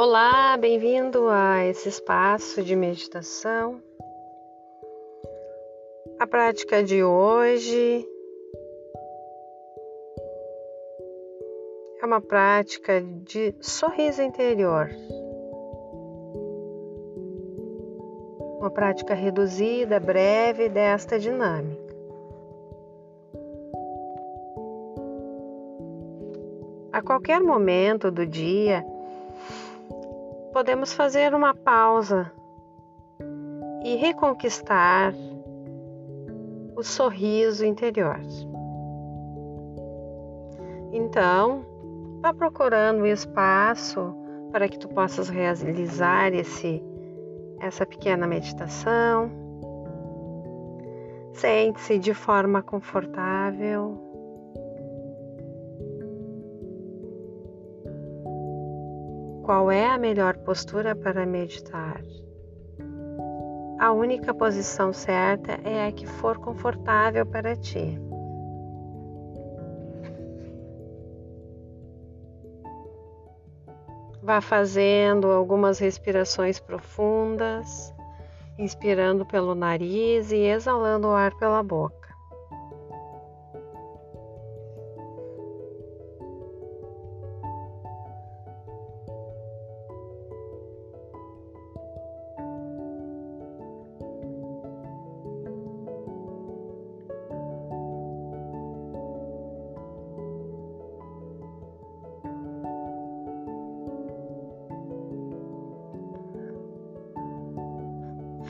Olá, bem-vindo a esse espaço de meditação. A prática de hoje é uma prática de sorriso interior. Uma prática reduzida, breve desta dinâmica. A qualquer momento do dia, podemos fazer uma pausa e reconquistar o sorriso interior. Então, vá procurando um espaço para que tu possas realizar esse essa pequena meditação. Sente-se de forma confortável. Qual é a melhor postura para meditar? A única posição certa é a que for confortável para ti. Vá fazendo algumas respirações profundas, inspirando pelo nariz e exalando o ar pela boca.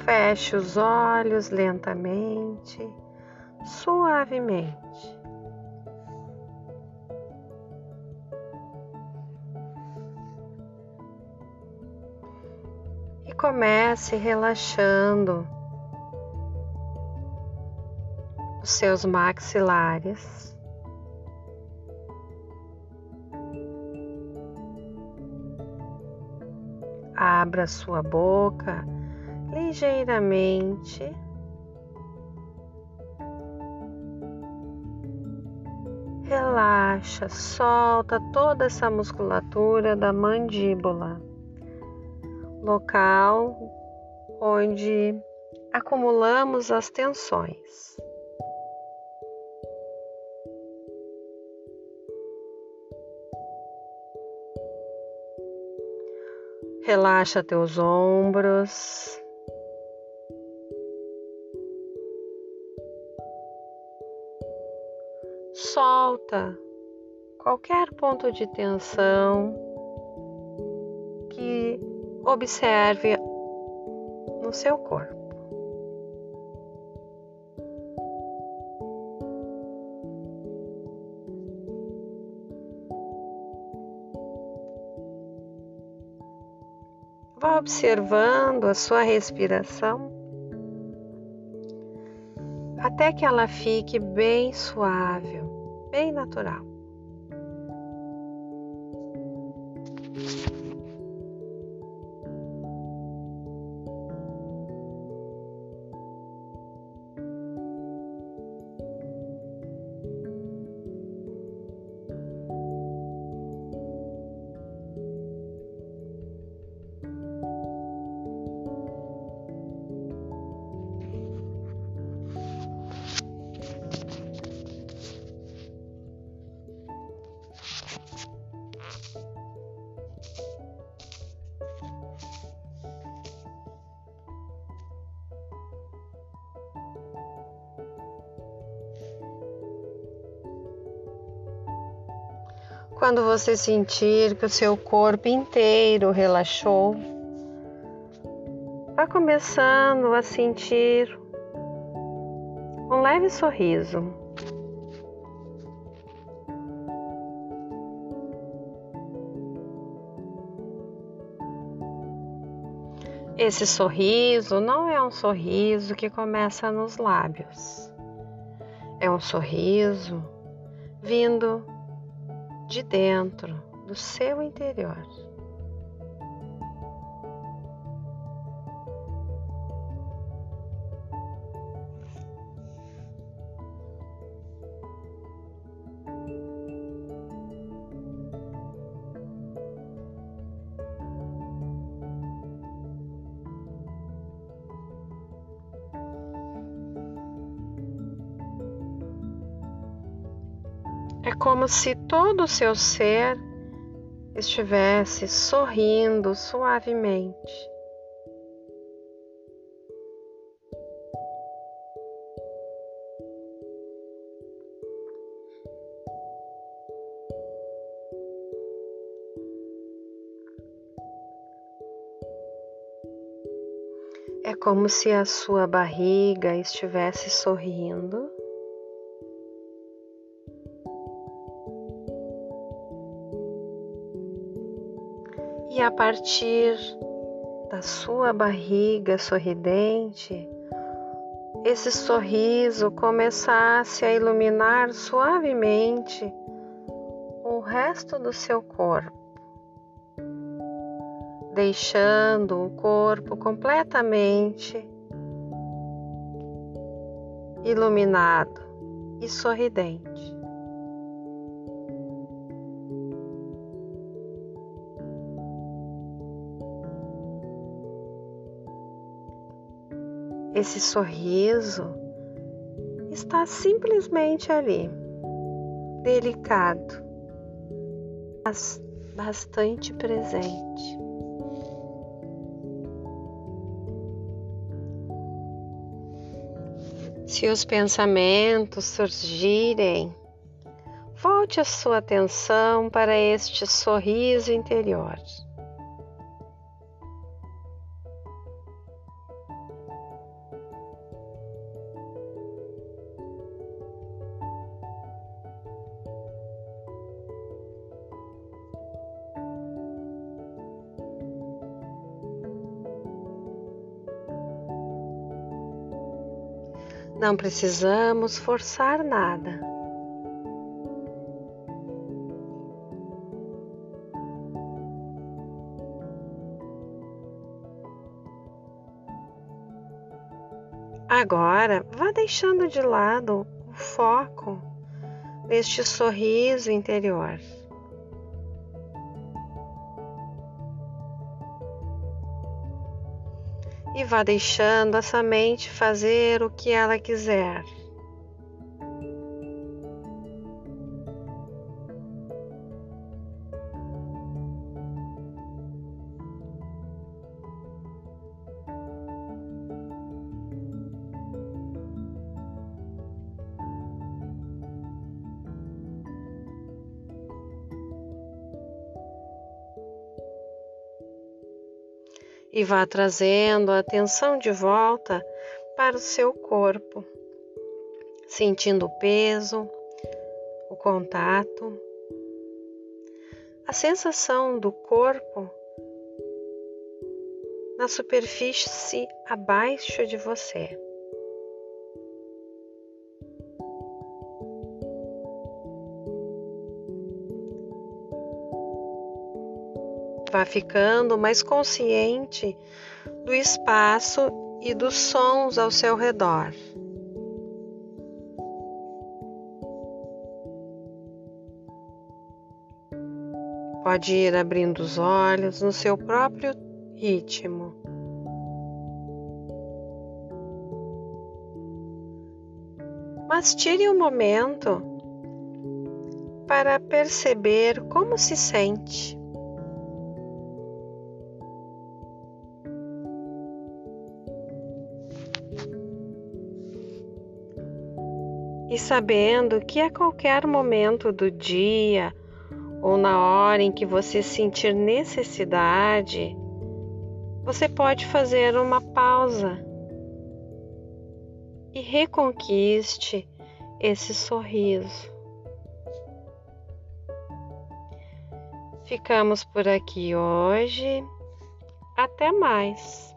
Feche os olhos lentamente, suavemente. E comece relaxando os seus maxilares. Abra sua boca ligeiramente. Relaxa, solta toda essa musculatura da mandíbula, local onde acumulamos as tensões. Relaxa teus ombros. Solta qualquer ponto de tensão que observe no seu corpo. Vá observando a sua respiração até que ela fique bem suave, bem natural. Quando você sentir que o seu corpo inteiro relaxou, vá começando a sentir um leve sorriso. Esse sorriso não é um sorriso que começa nos lábios. É um sorriso vindo de dentro do seu interior. É como se todo o seu ser estivesse sorrindo suavemente. É como se a sua barriga estivesse sorrindo. E a partir da sua barriga sorridente, esse sorriso começasse a iluminar suavemente o resto do seu corpo deixando o corpo completamente iluminado e sorridente. Esse sorriso está simplesmente ali, delicado, mas bastante presente. Se os pensamentos surgirem, volte a sua atenção para este sorriso interior. Não precisamos forçar nada. Agora, vá deixando de lado o foco neste sorriso interior. E vá deixando essa mente fazer o que ela quiser. E vá trazendo a atenção de volta para o seu corpo, sentindo o peso, o contato, a sensação do corpo na superfície abaixo de você. Vá ficando mais consciente do espaço e dos sons ao seu redor. Pode ir abrindo os olhos no seu próprio ritmo. Mas tire um momento para perceber como se sente. E sabendo que a qualquer momento do dia ou na hora em que você sentir necessidade, você pode fazer uma pausa e reconquiste esse sorriso. Ficamos por aqui hoje. Até mais!